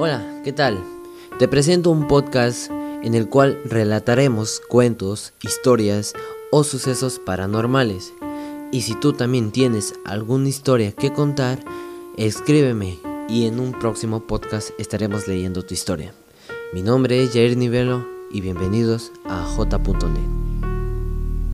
Hola, ¿qué tal? Te presento un podcast en el cual relataremos cuentos, historias o sucesos paranormales. Y si tú también tienes alguna historia que contar, escríbeme y en un próximo podcast estaremos leyendo tu historia. Mi nombre es Jair Nivelo y bienvenidos a J.net.